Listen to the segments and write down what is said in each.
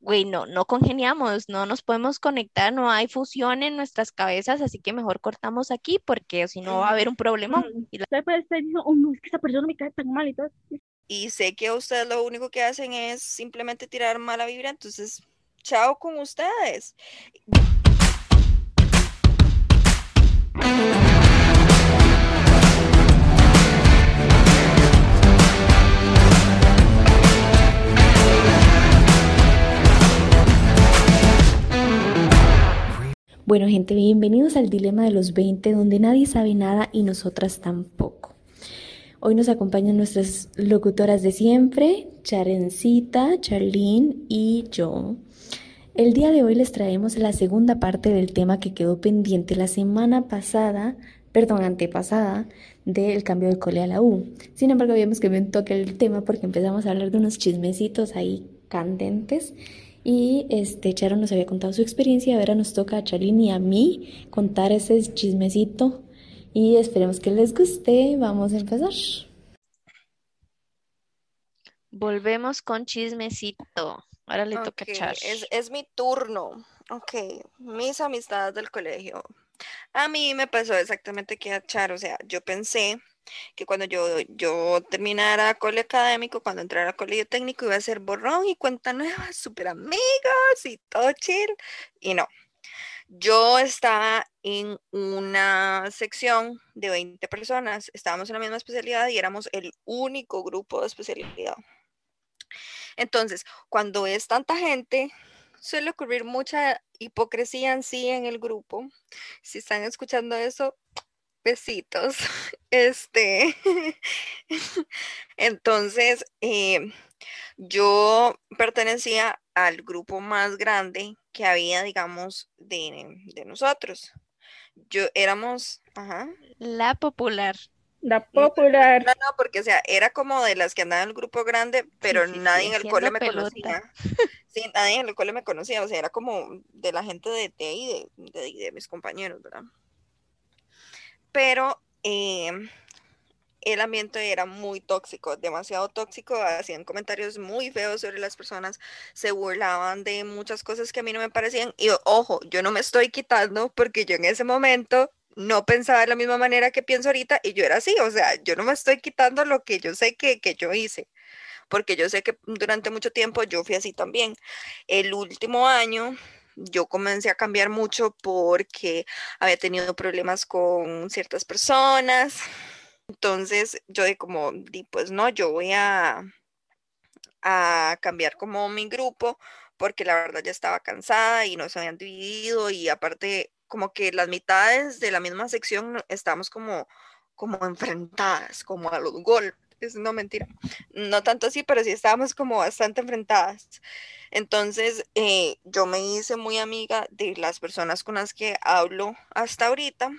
güey, no, no congeniamos, no nos podemos conectar, no hay fusión en nuestras cabezas, así que mejor cortamos aquí porque si no va a haber un problema. Y Usted puede estar diciendo, oh no, es que esa persona me cae tan mal y todo. Y sé que ustedes lo único que hacen es simplemente tirar mala vibra, entonces, chao con ustedes. Bueno, gente, bienvenidos al Dilema de los 20, donde nadie sabe nada y nosotras tampoco. Hoy nos acompañan nuestras locutoras de siempre, Charencita, Charlene y yo. El día de hoy les traemos la segunda parte del tema que quedó pendiente la semana pasada, perdón, antepasada, del cambio de cole a la U. Sin embargo, habíamos que un toque el tema porque empezamos a hablar de unos chismecitos ahí candentes y este, Charo nos había contado su experiencia, ahora nos toca a Charlene y a mí contar ese chismecito y esperemos que les guste. Vamos a empezar. Volvemos con chismecito. Ahora le toca a Char. Es, es mi turno. Ok, mis amistades del colegio. A mí me pasó exactamente que a Char, o sea, yo pensé que cuando yo, yo terminara cole académico, cuando entrara a colegio técnico, iba a ser borrón y cuenta nueva, súper amigos y todo chill. Y no. Yo estaba en una sección de 20 personas, estábamos en la misma especialidad y éramos el único grupo de especialidad. Entonces, cuando es tanta gente, suele ocurrir mucha hipocresía en sí en el grupo. Si están escuchando eso, besitos. Este, entonces, em, yo pertenecía al grupo más grande que había, digamos, de, de nosotros. Yo éramos, ajá. La popular. La popular. No, no, porque, o sea, era como de las que andaban en el grupo grande, pero nadie en el cole me conocía. Sí, nadie en el cole me conocía, o sea, era como de la gente de, de ahí, de, de mis compañeros, ¿verdad? Pero em, el ambiente era muy tóxico, demasiado tóxico, hacían comentarios muy feos sobre las personas, se burlaban de muchas cosas que a mí no me parecían y ojo, yo no me estoy quitando porque yo en ese momento no pensaba de la misma manera que pienso ahorita y yo era así, o sea, yo no me estoy quitando lo que yo sé que, que yo hice, porque yo sé que durante mucho tiempo yo fui así también. El último año yo comencé a cambiar mucho porque había tenido problemas con ciertas personas. Entonces yo de como, di, pues no, yo voy a, a cambiar como mi grupo porque la verdad ya estaba cansada y no se habían dividido y aparte como que las mitades de la misma sección estábamos como, como enfrentadas, como a los golpes es no mentira, no tanto así, pero sí estábamos como bastante enfrentadas. Entonces, eh, yo me hice muy amiga de las personas con las que hablo hasta ahorita,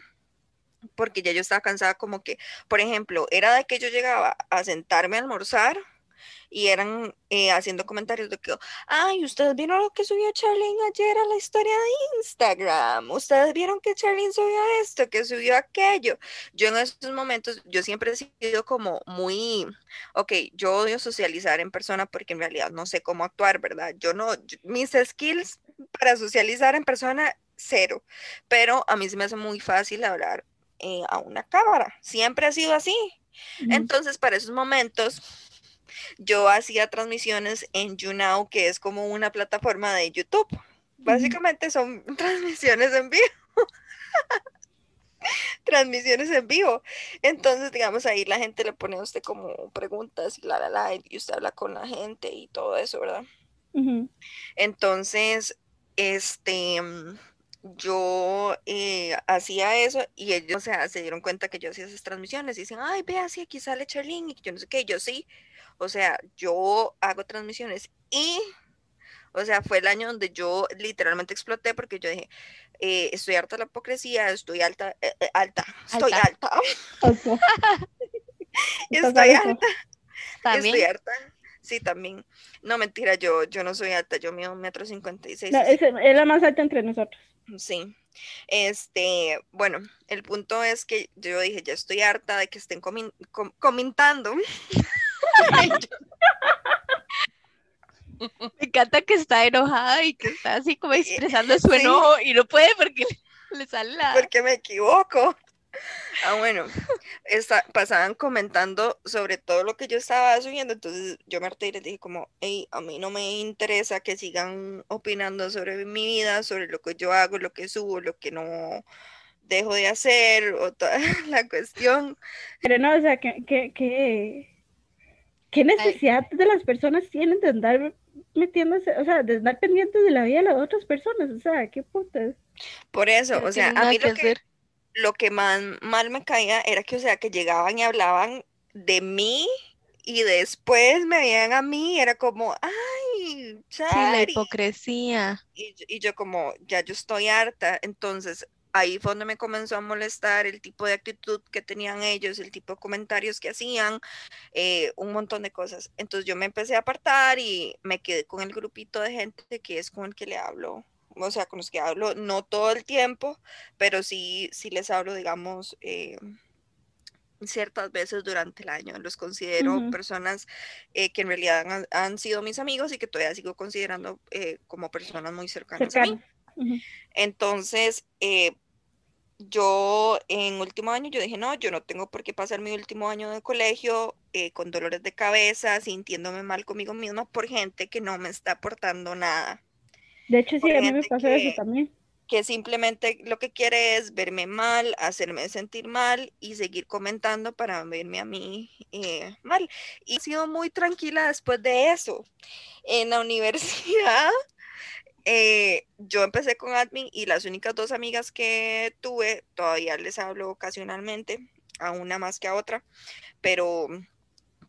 porque ya yo estaba cansada como que, por ejemplo, era de que yo llegaba a sentarme a almorzar y eran eh, haciendo comentarios de que, ay, ustedes vieron lo que subió Charlene ayer a la historia de Instagram, ustedes vieron que Charlene subió esto, que subió aquello. Yo en esos momentos, yo siempre he sido como muy, ok, yo odio socializar en persona porque en realidad no sé cómo actuar, ¿verdad? Yo no, mis skills para socializar en persona, cero, pero a mí se me hace muy fácil hablar eh, a una cámara, siempre ha sido así. Entonces, para esos momentos, yo hacía transmisiones en YouNow, que es como una plataforma de YouTube. Básicamente son transmisiones en vivo. transmisiones en vivo. Entonces, digamos, ahí la gente le pone a usted como preguntas y la, la, la, y usted habla con la gente y todo eso, ¿verdad? Entonces, este, yo eh, hacía eso y ellos, o sea, se dieron cuenta que yo hacía esas transmisiones y dicen, ay, vea, sí, aquí sale Charlene y yo no sé qué, yo sí, o sea, yo hago transmisiones y, o sea, fue el año donde yo literalmente exploté porque yo dije, eh, estoy harta de la hipocresía, estoy alta, eh, eh, alta, estoy alta. estoy alta. ¿También? Estoy harta. Sí, también. No, mentira, yo, yo no soy alta, yo mido un metro cincuenta y seis. es, la más alta entre nosotros. Sí. Este, bueno, el punto es que yo dije, ya estoy harta de que estén comentando Me encanta que está enojada y que está así como expresando su Sí. enojo y no puede porque le, le sale la... porque me equivoco. Ah, bueno, esta- pasaban comentando sobre todo lo que yo estaba subiendo, entonces yo me harté y les dije como, hey, a mí no me interesa que sigan opinando sobre mi vida, sobre lo que yo hago, lo que subo, lo que no dejo de hacer, o toda la cuestión. Pero no, o sea, que, que, que, ¿qué necesidad de las personas tienen de andar metiéndose, o sea, de andar pendientes de la vida de las otras personas? O sea, qué putas. Por eso, No o sea, a mí que lo que, lo que más mal me caía era que, o sea, que llegaban y hablaban de mí y después me veían a mí, era como, ay, Sí, la Chari. hipocresía. Y yo como, ya yo estoy harta, entonces ahí fue donde me comenzó a molestar el tipo de actitud que tenían ellos, el tipo de comentarios que hacían, eh, un montón de cosas. Entonces yo me empecé a apartar y me quedé con el grupito de gente que es con el que le hablo, o sea, con los que hablo no todo el tiempo, pero sí, sí les hablo, digamos, eh, ciertas veces durante el año. Los considero personas eh, que en realidad han, han sido mis amigos y que todavía sigo considerando eh, como personas muy cercanas a mí. Entonces, eh, yo en último año, yo dije, no, yo no tengo por qué pasar mi último año de colegio eh, con dolores de cabeza, sintiéndome mal conmigo misma por gente que no me está aportando nada, De hecho, sí, a mí me pasó que- eso también. que simplemente lo que quiere es verme mal, hacerme sentir mal y seguir comentando para verme a mí eh, mal. Y he sido muy tranquila después de eso. En la universidad, eh, yo empecé con admin y las únicas dos amigas que tuve, todavía les hablo ocasionalmente, a una más que a otra, pero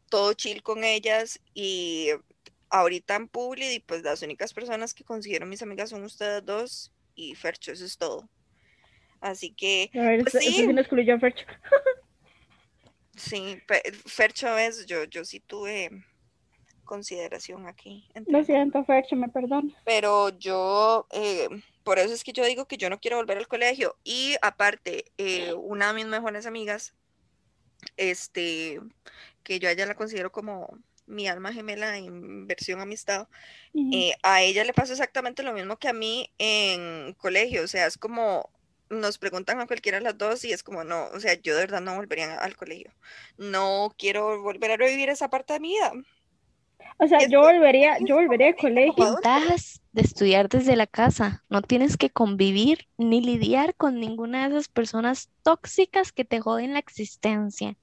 todo chill con ellas y ahorita en Publi, pues las únicas personas que considero mis amigas son ustedes dos y Fercho, eso es todo. Así que A ver, Pues eso- eso sí. sí excluyó a Fercho. sí, Fe- Fercho es, yo, yo sí tuve consideración aquí. Lo siento, Fercho, me perdón. pero yo, eh, por eso es que yo digo que yo no quiero volver al colegio. Y aparte, eh, una de mis mejores amigas, este, que yo a ella la considero como mi alma gemela en versión amistad, eh, a ella le pasó exactamente lo mismo que a mí en colegio, o sea, es como nos preguntan a cualquiera de las dos y es como no, o sea, yo de verdad no volvería al colegio. No quiero volver a revivir esa parte de mi vida. O sea, yo volvería, yo volvería al colegio. Ventajas de estudiar desde la casa. No tienes que convivir ni lidiar con ninguna de esas personas tóxicas que te joden la existencia.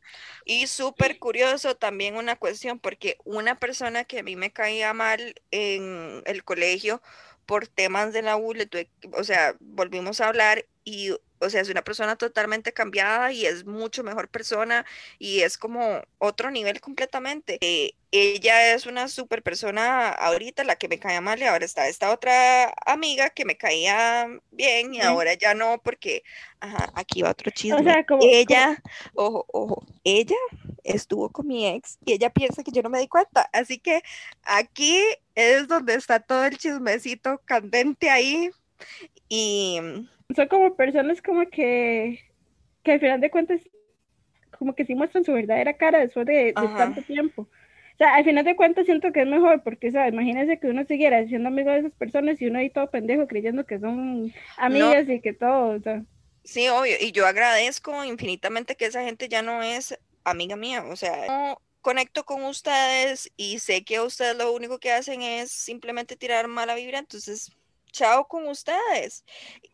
Y súper curioso también una cuestión, porque una persona que a mí me caía mal en el colegio por temas de la U, le tuve- o sea, volvimos a hablar y, o sea, es una persona totalmente cambiada y es mucho mejor persona y es como otro nivel completamente. Eh, ella es una súper persona ahorita, la que me caía mal y ahora está esta otra amiga que me caía bien y ahora ya no, porque, ajá, aquí va otro chisme. O sea, como, como- ella, ojo, ojo, ella estuvo con mi ex y ella piensa que yo no me di cuenta. Así que aquí es donde está todo el chismecito candente ahí. Y son como personas como que, que al final de cuentas, como que sí muestran su verdadera cara después de, de tanto tiempo. O sea, al final de cuentas siento que es mejor, porque, o sea, imagínense que uno siguiera siendo amigo de esas personas y uno ahí todo pendejo creyendo que son amigas y que todo, o sea, sí, obvio, y yo agradezco infinitamente que esa gente ya no es amiga mía. O sea, no conecto con ustedes y sé que ustedes lo único que hacen es simplemente tirar mala vibra, entonces chao con ustedes.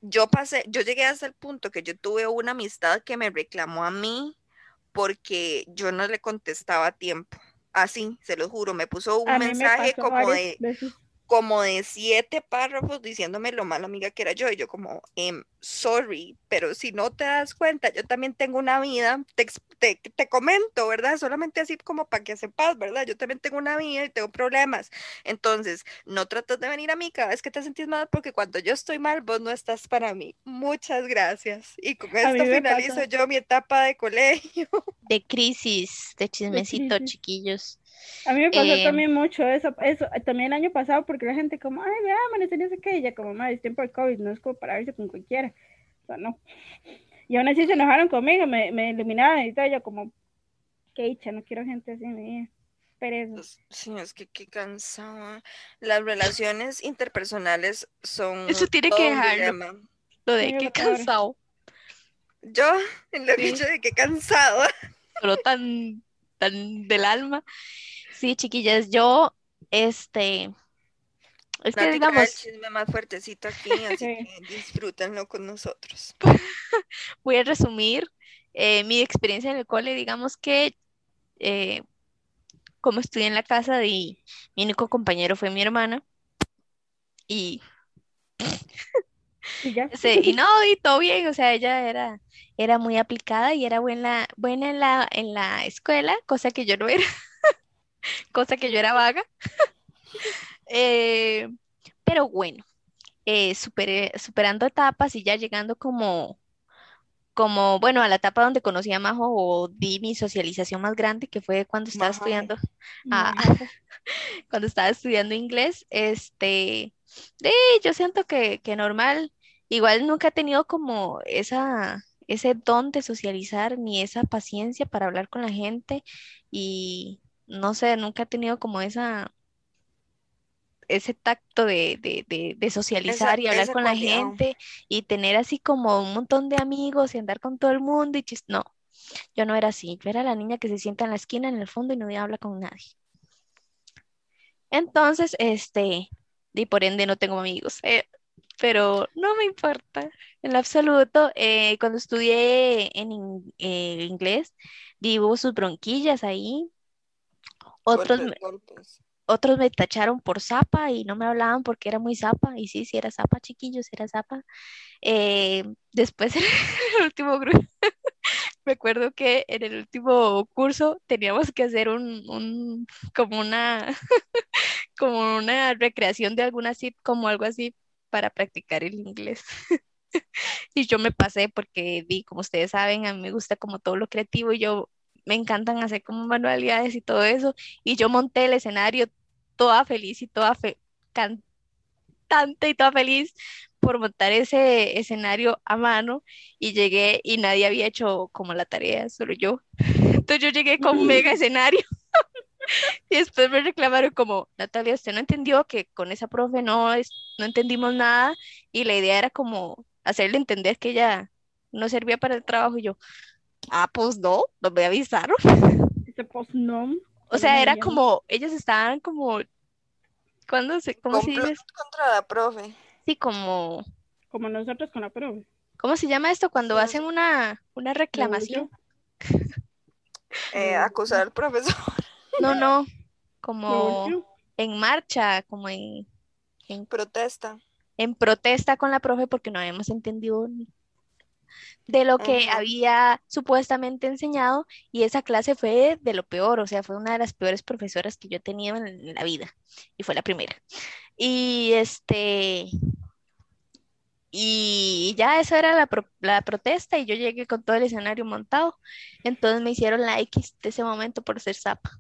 Yo pasé, yo llegué hasta el punto que yo tuve una amistad que me reclamó a mí porque yo no le contestaba a tiempo. Así, se lo juro, me puso un me mensaje como de, veces. Como de siete párrafos diciéndome lo mala amiga que era yo. Y yo como, em, sorry, pero si no te das cuenta, yo también tengo una vida, te, te, te comento, ¿verdad? Solamente así como para que sepas, ¿verdad? Yo también tengo una vida y tengo problemas. Entonces, no trates de venir a mí cada vez que te sentís mal, porque cuando yo estoy mal, vos no estás para mí. Muchas gracias. Y con esto finalizo pasa. yo mi etapa de colegio. De crisis, de chismecito, crisis. chiquillos. A mí me pasó Eh, también mucho eso, eso, también el año pasado, porque la gente como, ay, vea, amanecer no sé qué, y ya como, madre, es tiempo de COVID, no es como para verse con cualquiera, o sea, no. Y aún así se enojaron conmigo, me, me eliminaron y todo, yo como, qué dicha, no quiero gente así mi vida. pereza. Pues, Sí, es que qué cansado. Las relaciones interpersonales son Eso tiene que dejarlo. Lo de qué cansado, Yo, en lo Sí. dicho de qué cansado. pero tan, tan del alma. Sí, chiquillas, yo, este, es que el digamos, chisme más fuertecito aquí, así que disfrútenlo con nosotros. voy a resumir eh, mi experiencia en el cole, digamos que eh, como estudié en la casa de mi único compañero fue mi hermana y, Y ya. ese- y no, y todo bien, o sea, ella era, era muy aplicada y era buena, buena en la, en la escuela, cosa que yo no era, cosa que yo era vaga. Eh, pero bueno, eh, superando etapas y ya llegando como, como, bueno, a la etapa donde conocí a Majo o di mi socialización más grande, que fue cuando estaba Majo. estudiando, ah, cuando estaba estudiando inglés, este, de, yo siento que, que normal, igual nunca he tenido como esa, ese don de socializar ni esa paciencia para hablar con la gente y no sé, nunca he tenido como esa, ese tacto de, de, de, de socializar y hablar con la gente y tener así como un montón de amigos y andar con todo el mundo y chis- no, yo no era así, yo era la niña que se sienta en la esquina, en el fondo y no habla con nadie. Entonces, este, y por ende no tengo amigos, eh, pero no me importa en lo absoluto. Eh, cuando estudié en in- eh, inglés, vivo sus bronquillas ahí. Otros, golpes. otros me tacharon por zapa y no me hablaban porque era muy zapa. Y sí, sí era zapa, chiquillos, era zapa. Eh, después el último grupo, me acuerdo que en el último curso teníamos que hacer un, un como una, como una recreación de alguna sitcom o algo así para practicar el inglés. Y yo me pasé porque vi, como ustedes saben, a mí me gusta como todo lo creativo y yo me encantan hacer como manualidades y todo eso. Y yo monté el escenario toda feliz y toda fe cantante y toda feliz por montar ese escenario a mano y llegué y nadie había hecho como la tarea, solo yo. Entonces yo llegué con un mega escenario y después me reclamaron como, Natalia, usted no entendió que con esa profe no, es, no entendimos nada y la idea era como hacerle entender que ella no servía para el trabajo y yo, ah, pues no, no me avisaron. Ese post-nom. O sea, era como, ellos estaban como, ¿cuándo se, cómo se dice? Contra la profe. Sí, como, Como nosotros con la profe. ¿cómo se llama esto? Cuando hacen una, una reclamación. Eh, acusar al profesor. No, no, como en marcha, como en, en, Protesta. en protesta con la profe porque no habíamos entendido de lo que Ajá. había supuestamente enseñado y esa clase fue de lo peor, o sea, fue una de las peores profesoras que yo he tenido en, en la vida y fue la primera. Y este, y ya eso era la, pro- la protesta y yo llegué con todo el escenario montado, entonces me hicieron la X de ese momento por ser zapa.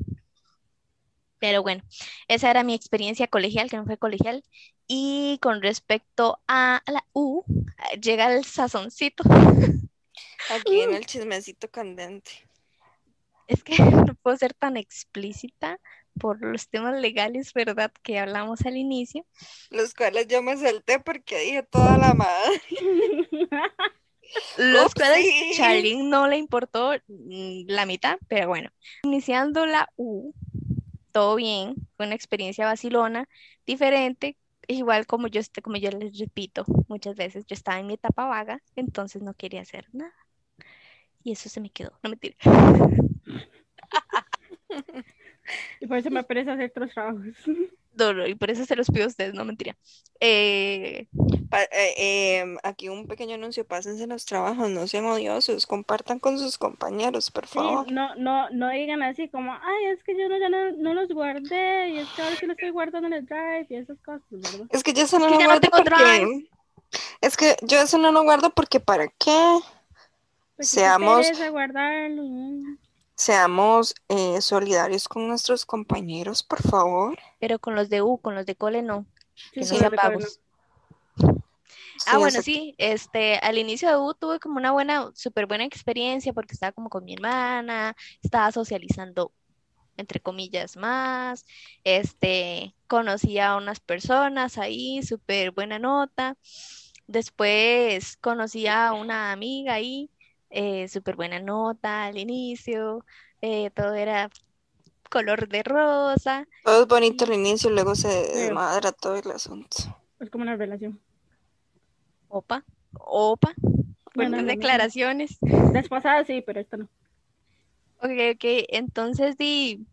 Pero bueno, esa era mi experiencia colegial, que no fue colegial. Y con respecto a la U, llega el sazoncito. Aquí en el chismecito candente. Es que no puedo ser tan explícita por los temas legales, ¿verdad? Que hablamos al inicio. Los cuales yo me salté porque dije toda la madre. Los cuales Upsi. Charlene no le importó mm, la mitad, pero bueno. Iniciando la U, todo bien, fue una experiencia vacilona, diferente, igual como yo, como yo les repito muchas veces, yo estaba en mi etapa vaga, entonces no quería hacer nada. Y eso se me quedó, no mentira. Y por eso me parece hacer otros trabajos. No, no, y por eso se los pido a ustedes, no mentira. Eh, Pa- eh, em, aquí un pequeño anuncio, pásense los trabajos, no sean odiosos, compartan con sus compañeros, por Sí, favor. no, no, no digan así como, ay, es que yo no, ya no, no los guardé, y es que ahora sí los estoy guardando en el drive y esas cosas, ¿verdad? Es que yo eso no que lo ya no guardo tengo porque... Es que yo eso no lo guardo porque ¿para qué? Porque Seamos- guardarlo. Seamos eh, solidarios con nuestros compañeros, por favor. pero con los de U, con los de cole no, que no sean vagos. Ah, bueno, sí, este, al inicio de U tuve como una buena, súper buena experiencia porque estaba como con mi hermana, estaba socializando entre comillas, más. Este, conocí a unas personas ahí, súper buena nota. Después conocí a una amiga ahí, eh, súper buena nota al inicio. Eh, todo era color de rosa. Todo es bonito al inicio, luego se desmadra todo el asunto. Es como una relación. Opa, opa. Buenas declaraciones. Despasadas sí, pero esto no. Ok, ok. Entonces, di,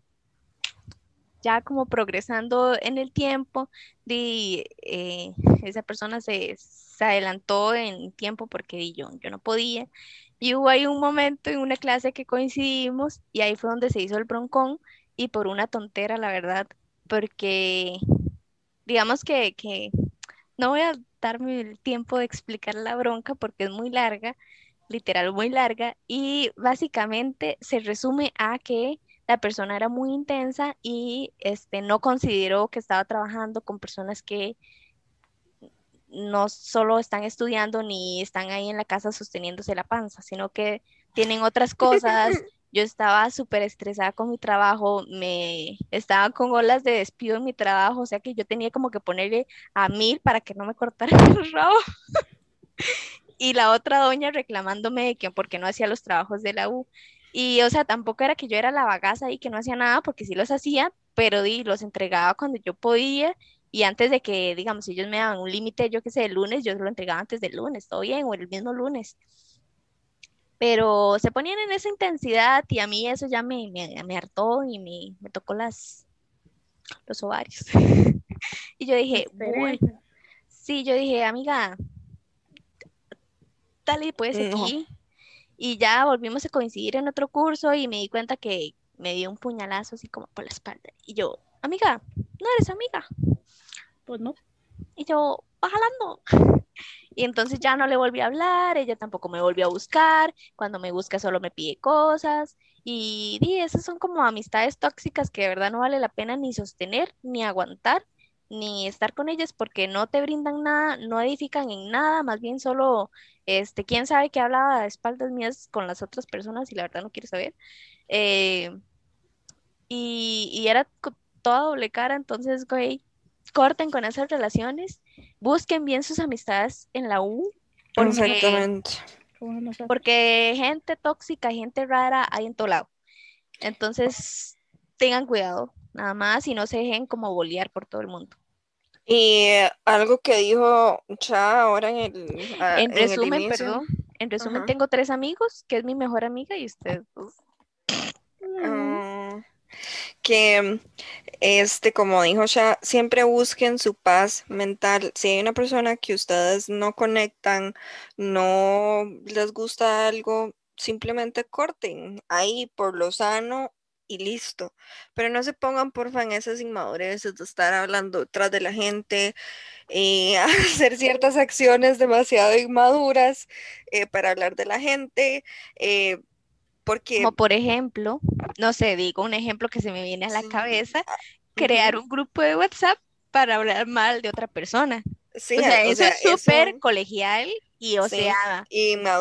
ya como progresando en el tiempo, di, eh, esa persona se, se, adelantó en tiempo porque yo, yo no podía. Y hubo ahí un momento en una clase que coincidimos y ahí fue donde se hizo el broncón y por una tontera, la verdad, porque digamos que, que no voy a darme el tiempo de explicar la bronca porque es muy larga, literal muy larga, y básicamente se resume a que la persona era muy intensa y este, no consideró que estaba trabajando con personas que no solo están estudiando ni están ahí en la casa sosteniéndose la panza, sino que tienen otras cosas. Yo estaba súper estresada con mi trabajo, me estaba con olas de despido en mi trabajo, o sea que yo tenía como que ponerle a mil para que no me cortaran el rabo. y la otra doña reclamándome de que porque no hacía los trabajos de la U. Y, o sea, tampoco era que yo era la bagaza y que no hacía nada, porque sí los hacía, pero di, los entregaba cuando yo podía y antes de que, digamos, ellos me daban un límite, yo qué sé, el lunes, yo lo entregaba antes del lunes, todo bien, o el mismo lunes. Pero se ponían en esa intensidad y a mí eso ya me, me, hartó y me, me, tocó las, los ovarios. y yo dije, bueno, sí, yo dije, amiga, dale pues aquí. Y ya volvimos a coincidir en otro curso y me di cuenta que me dio un puñalazo así como por la espalda. Y yo, amiga, no eres amiga. Pues no. Y yo, bajalando. Y entonces ya no le volví a hablar, ella tampoco me volvió a buscar, cuando me busca solo me pide cosas. Y, y esas son como amistades tóxicas que de verdad no vale la pena ni sostener, ni aguantar, ni estar con ellas porque no te brindan nada, no edifican en nada, más bien solo, este, quién sabe que hablaba de espaldas mías con las otras personas y la verdad no quiero saber. Eh, y, y, era toda doble cara, entonces, güey, corten con esas relaciones, busquen bien sus amistades en la U. Porque, Porque gente tóxica, gente rara hay en todo lado. Entonces, tengan cuidado, nada más, y no se dejen como bolear por todo el mundo. Y algo que dijo ya ahora en el. Ah, en, resumen, perdón. En resumen, tengo tres amigos, que es mi mejor amiga y usted. Que, este, como dijo ya, siempre busquen su paz mental. Si hay una persona que ustedes no conectan, no les gusta algo, simplemente corten ahí por lo sano y listo. Pero no se pongan porfa en esas inmadureces de estar hablando tras de la gente, eh, hacer ciertas acciones demasiado inmaduras eh, para hablar de la gente. Eh, porque... Como por ejemplo, no sé, digo un ejemplo que se me viene a la cabeza, crear un grupo de WhatsApp para hablar mal de otra persona. Sí, o sea, eso es súper colegial y o sea,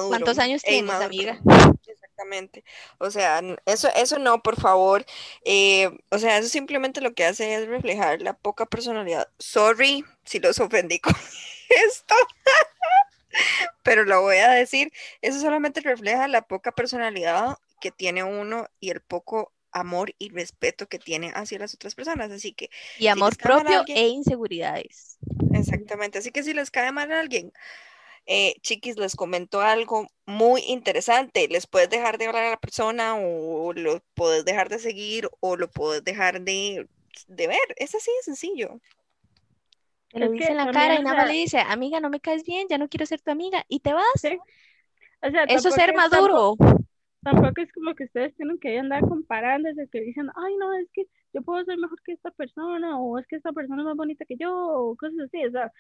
¿Cuántos años tienes, amiga? Exactamente. O sea, eso, eso no, por favor. Eh, o sea, eso simplemente lo que hace es reflejar la poca personalidad. Sorry si los ofendí con esto. Pero lo voy a decir, eso solamente refleja la poca personalidad que tiene uno y el poco amor y respeto que tiene hacia las otras personas. Así que. Y amor propio e inseguridades. Exactamente. Así que si les cae mal a alguien, eh, chiquis, les comento algo muy interesante. Les puedes dejar de hablar a la persona o lo puedes dejar de seguir o lo puedes dejar de, de ver. Es así de sencillo. Te lo dice en la cara y nada más le dice, amiga, no me caes bien, ya no quiero ser tu amiga, y te vas. O sea, Eso es ser maduro. Tampoco, es como que ustedes tienen que andar comparándose, que dicen, ay, no, es que yo puedo ser mejor que esta persona, o es que esta persona es más bonita que yo, o cosas así. O sea,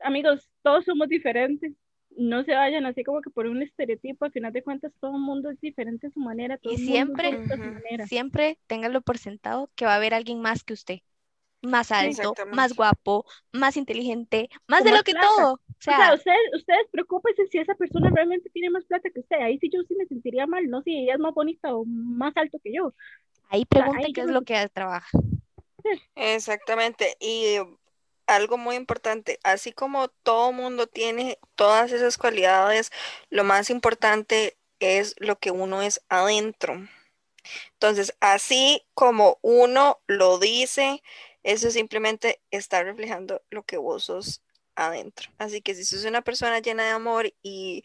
amigos, todos somos diferentes. No se vayan así como que por un estereotipo, al final de cuentas todo el mundo es diferente a su manera. y siempre, siempre ténganlo por sentado que va a haber alguien más que usted más alto, más guapo, más inteligente, más de lo que todo. O sea, ustedes, ustedes preocupense si esa persona realmente tiene más plata que usted. Ahí sí yo sí me sentiría mal, no si ella es más bonita o más alto que yo. Ahí pregunten qué es lo que trabaja. Exactamente. Y algo muy importante, así como todo mundo tiene todas esas cualidades, lo más importante es lo que uno es adentro. Entonces, así como uno lo dice, eso simplemente está reflejando lo que vos sos adentro. Así que si sos una persona llena de amor y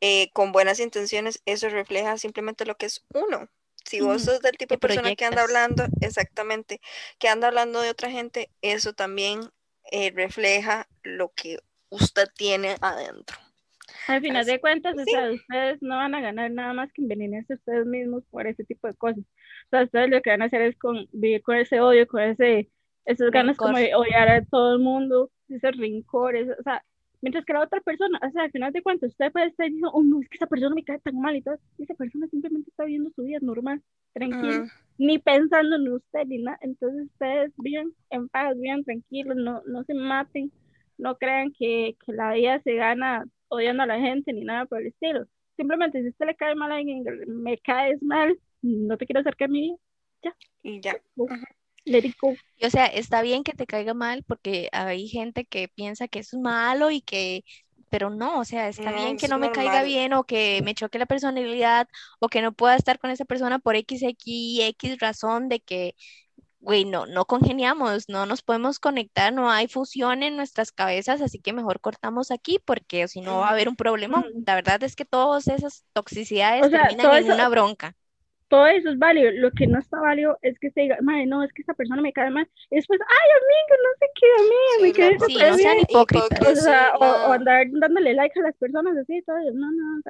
eh, con buenas intenciones, eso refleja simplemente lo que es uno. Si vos sos del tipo de persona que anda hablando, exactamente, que anda hablando de otra gente, eso también eh, refleja lo que usted tiene adentro. Al final de cuentas, ustedes no van a ganar nada más que envenenarse ustedes mismos por ese tipo de cosas. O sea, ustedes lo que van a hacer es con, vivir con ese odio, con ese, esas ganas como de odiar a todo el mundo, ese rincores, o sea, mientras que la otra persona, o sea, al final de cuentas, usted puede estar diciendo, oh, no, es que esa persona me cae tan mal y todo, y esa persona simplemente está viviendo su vida normal, tranquilo, ni pensando en usted ni nada, entonces ustedes vivan en paz, vivan tranquilos, no, no se maten, no crean que, que la vida se gana odiando a la gente ni nada por el estilo. Simplemente si a usted le cae mal a alguien, me caes mal, no te quiero acercar a mí, ya. Y ya. Let it go. o sea, está bien que te caiga mal porque hay gente que piensa que eso es malo y que, pero no, o sea, está bien que no me caiga bien o que me choque la personalidad o que no pueda estar con esa persona por X, X, X razón de que güey, no, no congeniamos, no nos podemos conectar, no hay fusión en nuestras cabezas, así que mejor cortamos aquí porque si no va a haber un problema. La verdad es que todas esas toxicidades terminan en una bronca. Todo eso es válido. Lo que no está válido es que se diga, madre, no, es que esta persona me cae mal. Y después, ay, amigo, no sé qué, amigo, me cae sí, no sean hipócritas. O, sea, o, andar dándole like a las personas así, todo. No, no,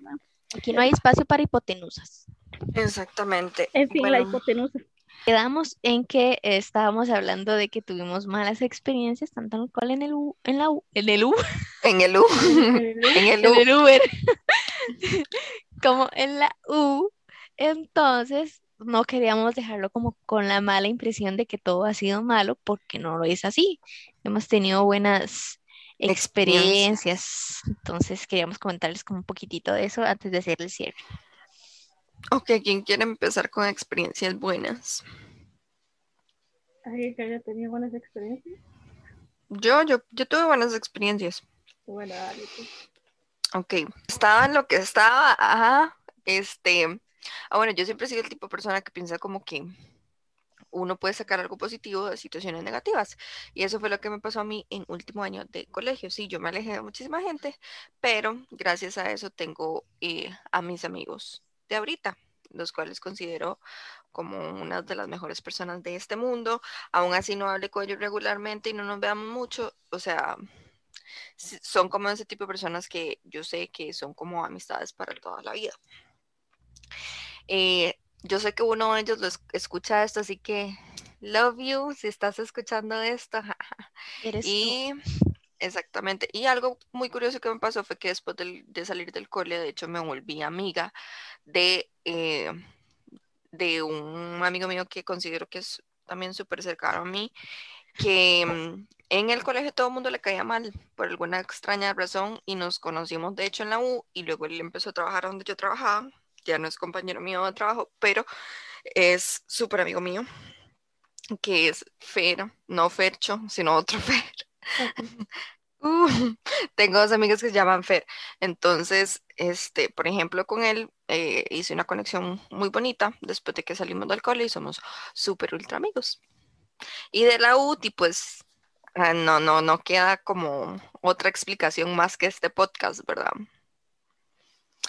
no. Aquí no hay espacio para hipotenusas. Exactamente. En fin, la hipotenusa. Quedamos en que estábamos hablando de que tuvimos malas experiencias, tanto en el cual en el U, en la U, en el U. En el U. en el U. En el Uber. como en la U. Entonces, no queríamos dejarlo como con la mala impresión de que todo ha sido malo, porque no lo es así. Hemos tenido buenas experiencias. Entonces, queríamos comentarles como un poquitito de eso antes de hacer el cierre. Ok, ¿quién quiere empezar con experiencias buenas? ¿Alguien que haya tenido buenas experiencias? Yo, yo, yo tuve buenas experiencias. Bueno, dale. Ok, estaba en lo que estaba, ajá, este, ah, bueno, yo siempre sido el tipo de persona que piensa como que uno puede sacar algo positivo de situaciones negativas. Y eso fue lo que me pasó a mí en último año de colegio. Sí, yo me alejé de muchísima gente, pero gracias a eso tengo eh, a mis amigos de ahorita, los cuales considero como una de las mejores personas de este mundo. Aún así no hable con ellos regularmente y no nos veamos mucho. O sea, son como ese tipo de personas que yo sé que son como amistades para toda la vida. Eh, yo sé que uno de ellos lo escucha esto, así que love you si estás escuchando esto. y Exactamente. Y algo muy curioso que me pasó fue que después de salir del cole, de hecho, me volví amiga de, eh, de un amigo mío que considero que es también súper cercano a mí, que mm, en el colegio todo el mundo le caía mal por alguna extraña razón y nos conocimos de hecho en la U y luego él empezó a trabajar donde yo trabajaba, ya no es compañero mío de trabajo, pero es súper amigo mío, que es Fer, no Fercho, sino otro Fer. Uh, tengo dos amigos que se llaman Fer. Entonces, este, por ejemplo, con él eh, hice una conexión muy bonita después de que salimos del cole y somos súper ultra amigos. Y de la UTI, pues, ah, no, no, no queda como otra explicación más que este podcast, ¿verdad?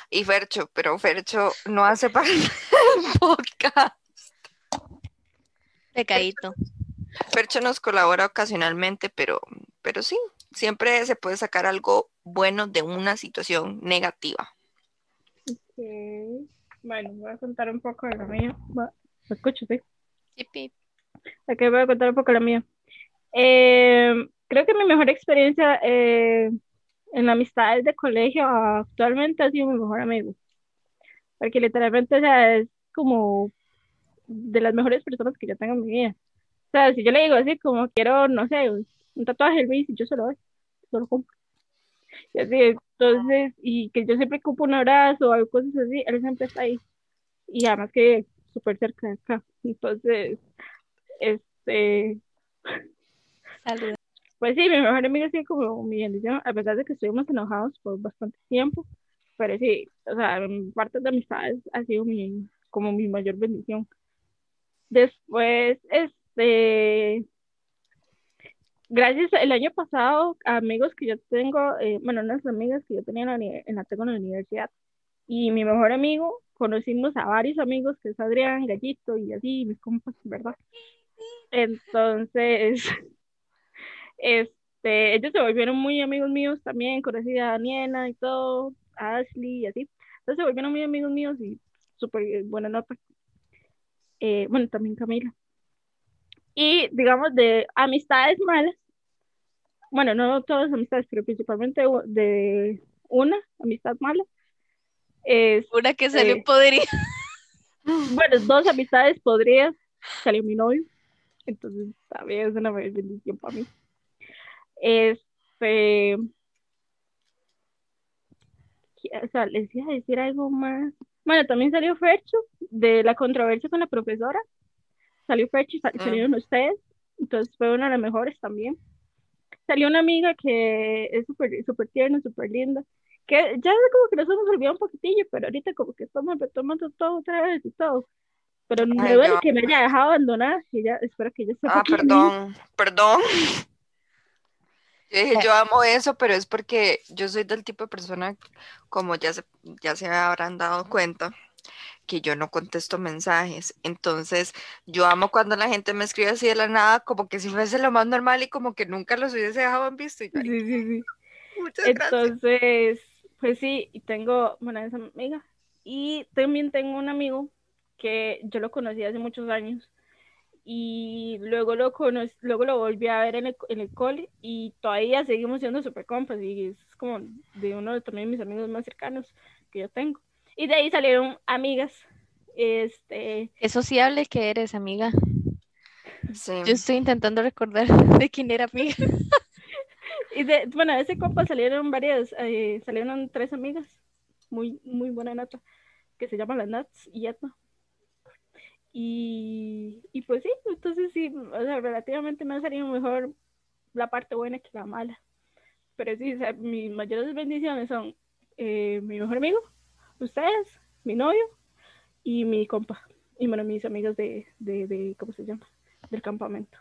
Y Fercho, pero Fercho no hace parte del podcast. Pecadito. Fercho nos colabora ocasionalmente, pero, pero sí, siempre se puede sacar algo bueno de una situación negativa. Bueno, voy a contar un poco de la mía. ¿Me escucho, sí? Sí, Ok, voy a contar un poco de la mía. Eh, creo que mi mejor experiencia eh, en amistades de colegio actualmente ha sido mi mejor amigo. Porque literalmente es como de las mejores personas que yo tengo en mi vida. O sea, si yo le digo así como quiero, no sé, un tatuaje, Luis, y yo se lo doy, solo compro. Y así, entonces, y que yo siempre ocupo un abrazo o cosas así, él siempre está ahí. Y además que súper cerca de acá. Entonces, este, Saludos. Pues sí, mi mejor amiga sí como mi bendición, a pesar de que estuvimos enojados por bastante tiempo, pero sí, o sea, parte de amistades ha sido mi, como mi mayor bendición. Después, este, gracias el año pasado amigos que yo tengo, eh, bueno, unas amigas que yo tenía en la, en la, tengo en la universidad, y mi mejor amigo, conocimos a varios amigos, que es Adrián, Gallito y así, mis compas, ¿verdad? Entonces, este, ellos se volvieron muy amigos míos también, conocí a Daniela y todo, a Ashley y así. Entonces se volvieron muy amigos míos y súper buena nota. Eh, bueno, también Camila. Y digamos de amistades malas, bueno, no todas amistades, pero principalmente de una amistad mala. Es, Una que salió Eh. podrida. bueno, dos amistades podrías, salió mi novio, entonces también es una bendición para mí. Este, o sea, les iba a decir algo más. Bueno, también salió Fercho de la controversia con la profesora. Salió Fercho y sal- Mm. salieron ustedes, entonces fue una de las mejores también. Salió una amiga que es súper súper tierna, súper linda, que ya como que nos hemos olvidado un poquitillo, pero ahorita como que estamos retomando todo otra vez y todo. Pero me Ay, duele yo- que me haya dejado abandonar y ya espero que ella sepa Ah, perdón, perdón. Yo dije, yo amo eso, pero es porque yo soy del tipo de persona, como ya se, ya se habrán dado cuenta, que yo no contesto mensajes. Entonces, yo amo cuando la gente me escribe así de la nada, como que si fuese lo más normal y como que nunca los hubiese dejado en visto. Y yo, Sí, "Ay, sí, sí. muchas gracias. Entonces, pues sí, y tengo, bueno, esa amiga. Y también tengo un amigo que yo lo conocí hace muchos años. Y luego lo conocí, luego lo volví a ver en el, en el cole y todavía seguimos siendo super compas y es como de uno de también mis amigos más cercanos que yo tengo. Y de ahí salieron amigas. Este, Qué sociable que eres, amiga. Sí. Yo estoy intentando recordar de quién era amiga. y de, bueno, de ese compa salieron varias, eh, salieron tres amigas, muy, muy buena nota, que se llaman las Nats y Yatma. Y, y pues sí, entonces sí, o sea, relativamente me ha salido mejor la parte buena que la mala. Pero sí, o sea, mis mayores bendiciones son eh, mi mejor amigo, ustedes, mi novio y mi compa. Y bueno, mis amigos de, de, de ¿cómo se llama? Del campamento.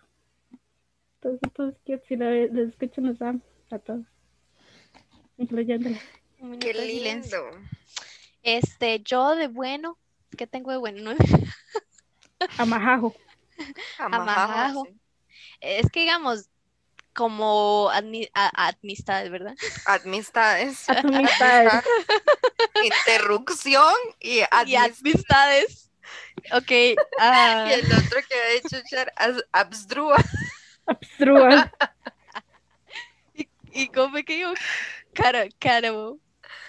Entonces, todos quiero si lo escuchan, los amo a todos. Minuto Qué lindo. Este, yo de bueno, ¿qué tengo de bueno? Amajajo, Amajajo. sí. Es que digamos, como admi- a- amistades, ¿verdad? Amistades. Amistades. Interrupción y Y amistades. Ok. ah, Y el otro que ha hecho Char, absdrúa. Abstrúa. ¿Y cómo fue que digo? Caro, caro.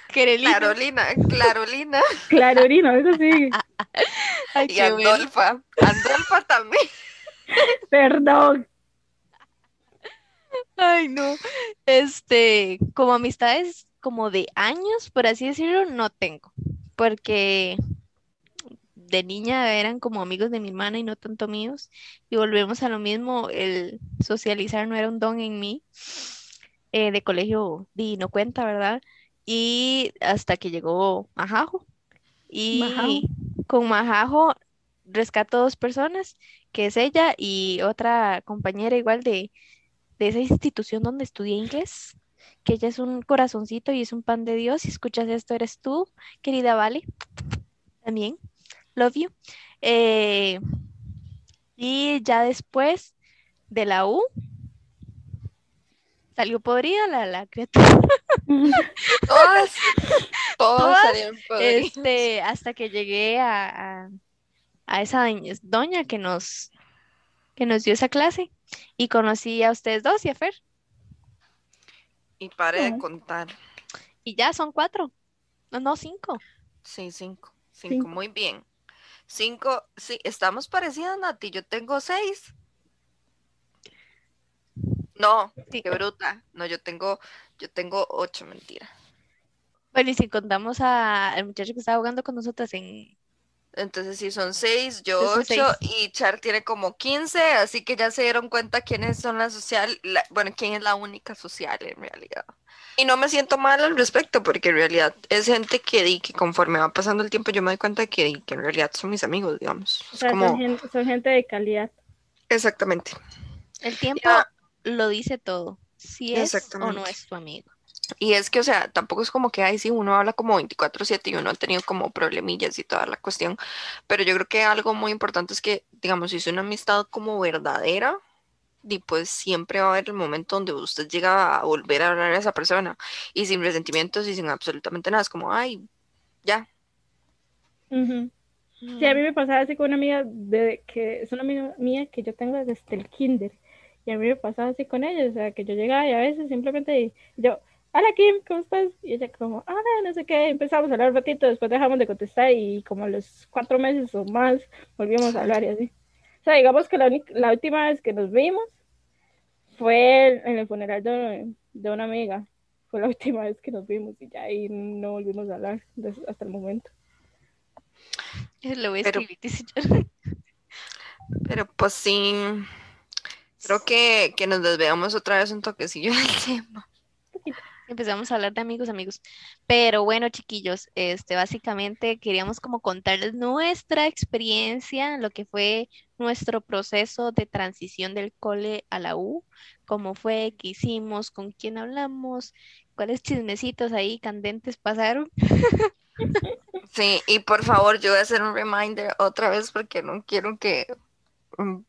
Querelina. Carolina, Clarolina Clarorino, algo así. Ay, y qué bueno. Andolfa. Andolfa también. Perdón. Ay, no. Este, como amistades como de años, por así decirlo, no tengo. Porque de niña eran como amigos de mi hermana y no tanto míos. Y volvemos a lo mismo, el socializar no era un don en mí. Eh, de colegio, di, no cuenta, ¿verdad? Y hasta que llegó Majajo. Y Majajo. con Majajo rescato dos personas, que es ella y otra compañera igual de, de esa institución donde estudié inglés, que ella es un corazoncito y es un pan de Dios. Si escuchas esto, eres tú, querida Vale. También, love you. Eh, y ya después de la U, salió podrida la, la criatura. Todas, todos Todas. Este, hasta que llegué a, a, a esa doña- que nos, que nos dio esa clase y conocí a ustedes dos y a Fer. Y pare de contar. Y ya son cuatro. No, no, cinco. Sí, cinco. Cinco, Cinco. muy bien. Cinco, sí, estamos parecidas, Nati. Yo tengo seis. No, Sí. qué bruta. No, yo tengo, yo tengo ocho, mentira. Bueno, y si contamos a- al muchacho que estaba jugando con nosotras en Entonces, si son seis, yo Entonces, ocho seis. y Char tiene como 15, así que ya se dieron cuenta quiénes son las social, la- bueno, quién es la única social en realidad. Y no me siento mal al respecto, porque en realidad es gente que di que conforme va pasando el tiempo yo me doy cuenta que, en realidad son mis amigos, digamos. O Es sea, como, son, gente, son gente de calidad. exactamente. El tiempo Ya. Lo dice todo. Si es o no es tu amigo. Y es que, o sea, tampoco es como que, ay, sí, uno habla como 24/7 y uno ha tenido como problemillas y toda la cuestión, pero yo creo que algo muy importante es que, digamos, si es una amistad como verdadera, y pues siempre va a haber el momento donde usted llega a volver a hablar a esa persona y sin resentimientos y sin absolutamente nada, es como, ay, ya. Ujú. Sí, a mí me pasaba así con una amiga de que es una amiga mía que yo tengo desde el kinder. Y a mí me pasaba así con ella, o sea, que yo llegaba y a veces simplemente yo, hola Kim, ¿cómo estás? Y ella como, ah, no sé qué, empezamos a hablar un ratito, después dejamos de contestar y como a los cuatro meses o más volvíamos a hablar y así. O sea, digamos que la, última vez que nos vimos fue en el funeral de, de una amiga. Fue la última vez que nos vimos y ya ahí no volvimos a hablar hasta el momento. Le voy a Pero- escribir. Pero pues sí, creo que, que nos desviamos otra vez un toquecillo del tema. Empezamos a hablar de amigos, amigos. Pero bueno, chiquillos, este, básicamente queríamos como contarles nuestra experiencia, lo que fue nuestro proceso de transición del cole a la U, cómo fue, qué hicimos, con quién hablamos, cuáles chismecitos ahí candentes pasaron. Sí, y por favor, yo voy a hacer un reminder otra vez porque no quiero que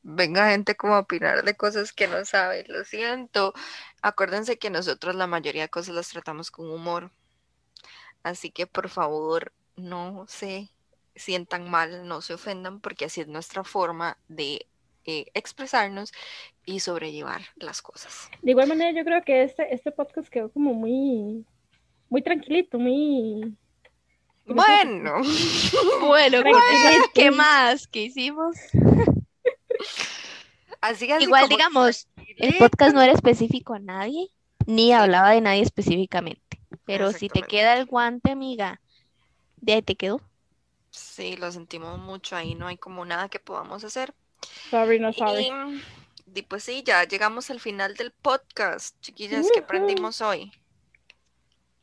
venga gente como a opinar de cosas que no sabe. Lo siento. Acuérdense que nosotros la mayoría de cosas las tratamos con humor. Así que por favor, no se sientan mal, no se ofendan, porque así es nuestra forma de eh, expresarnos y sobrellevar las cosas. De igual manera, yo creo que este, este podcast quedó como muy, muy tranquilito, muy... Bueno, Bueno, eso, ¿qué más? ¿Qué hicimos? así así Igual, como digamos, el podcast no era específico a nadie, ni hablaba de nadie específicamente. Pero si te queda el guante, amiga, de ahí te quedó. Sí, lo sentimos mucho, ahí no hay como nada que podamos hacer. Sorry, no sorry. Y, y pues sí, ya llegamos al final del podcast, chiquillas, ¿qué Ujú. aprendimos hoy?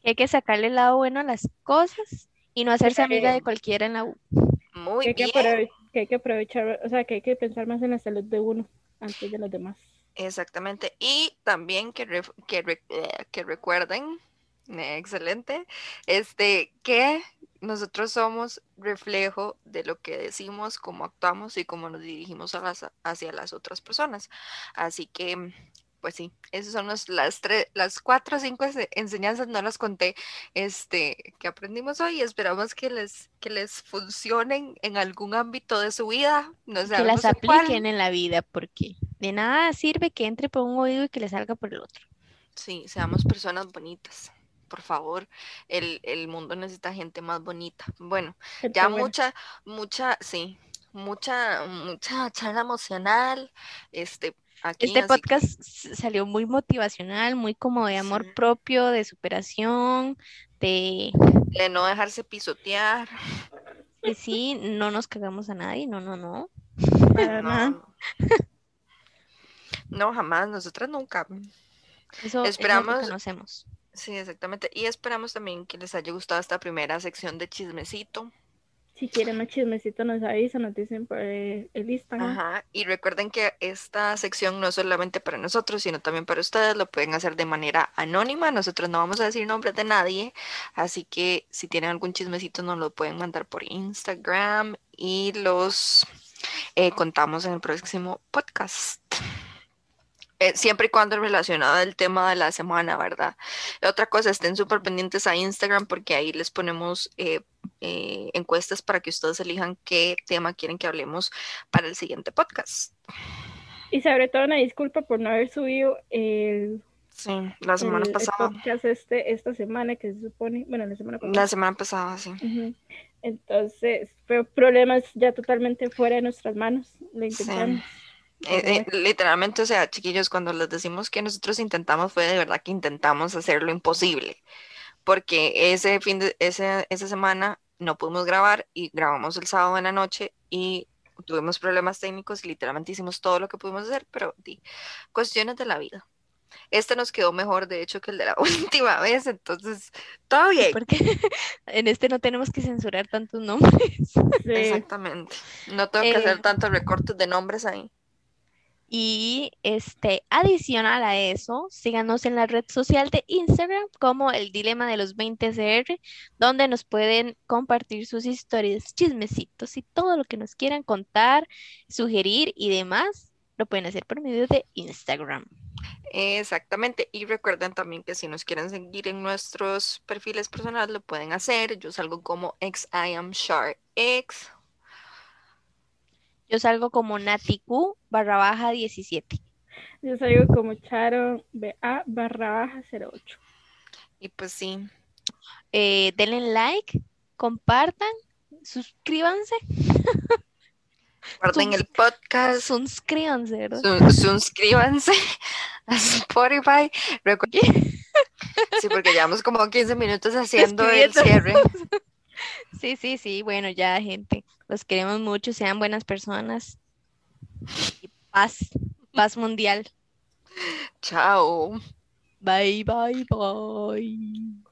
que hay que sacarle el lado bueno a las cosas y no hacerse amiga de cualquiera en la U. Muy Que hay que, bien, que hay que aprovechar, o sea, que hay que pensar más en la salud de uno antes de los demás. exactamente. Y también que, que, eh, que recuerden, eh, excelente, este, que nosotros somos reflejo de lo que decimos, cómo actuamos y cómo nos dirigimos hacia las otras personas. Así que, pues sí, esas son los- las tres, las cuatro o cinco ense- enseñanzas, no las conté, este, que aprendimos hoy. Esperamos que les, que les funcionen en algún ámbito de su vida. No Que las cuál. apliquen en la vida, porque de nada sirve que entre por un oído y que le salga por el otro. Sí, seamos personas bonitas. Por favor, el, el mundo necesita gente más bonita. Bueno, ya mucha, mucha, sí, mucha, mucha charla emocional. Este, aquí, Este que- podcast salió muy motivacional, muy como de amor Sí. propio, de superación, de de no dejarse pisotear. que sí, no nos cagamos a nadie, no, no, no. Para nada. No, no, jamás, nosotras nunca. Eso es lo Esperamos- que conocemos. Sí, exactamente. Y esperamos también que les haya gustado esta primera sección de chismecito. Si quieren más chismecito, nos avisan, nos dicen por el Instagram. Ajá, y recuerden que esta sección no es solamente para nosotros, sino también para ustedes, lo pueden hacer de manera anónima, nosotros no vamos a decir nombres de nadie, así que si tienen algún chismecito nos lo pueden mandar por Instagram y los eh, contamos en el próximo podcast. Eh, siempre y cuando relacionado al tema de la semana, ¿verdad? Otra cosa, estén súper pendientes a Instagram porque ahí les ponemos eh, eh, encuestas para que ustedes elijan qué tema quieren que hablemos para el siguiente podcast. Y sobre todo una disculpa por no haber subido el, Sí, la semana el- el pasada. podcast este, esta semana, que se supone, bueno, la semana La pasada. semana pasada, sí. Ujú. Entonces, fue problemas ya totalmente fuera de nuestras manos. Lo intentamos. Eh, eh, literalmente, o sea, chiquillos, cuando les decimos que nosotros intentamos, fue de verdad que intentamos hacer lo imposible. Porque ese fin de, ese, esa semana no pudimos grabar y grabamos el sábado en la noche y tuvimos problemas técnicos y literalmente hicimos todo lo que pudimos hacer, pero di, cuestiones de la vida. Este nos quedó mejor, de hecho, que el de la última vez, entonces, todo bien. Porque en este no tenemos que censurar tantos nombres. Sí. Exactamente. No tengo que Eh, hacer tantos recortes de nombres ahí. Y este, adicional a eso, síganos en la red social de Instagram como el Dilema de los 20 CR, donde nos pueden compartir sus historias, chismecitos y todo lo que nos quieran contar, sugerir y demás, lo pueden hacer por medio de Instagram. Exactamente. Y recuerden también que si nos quieren seguir en nuestros perfiles personales, lo pueden hacer. Yo salgo como ex I am X. Yo salgo como NatiQ barra baja 17. Yo salgo como Charo BA barra baja 08. Y pues sí, Eh, denle like, compartan, suscríbanse, guarden el podcast. suscríbanse, ¿verdad? Su- suscríbanse a Spotify. Recu- Sí, porque llevamos como 15 minutos haciendo el cierre. Sí, sí, sí. Bueno, ya, gente. Los queremos mucho. Sean buenas personas. Y paz. Paz mundial. Chao. Bye, bye, bye.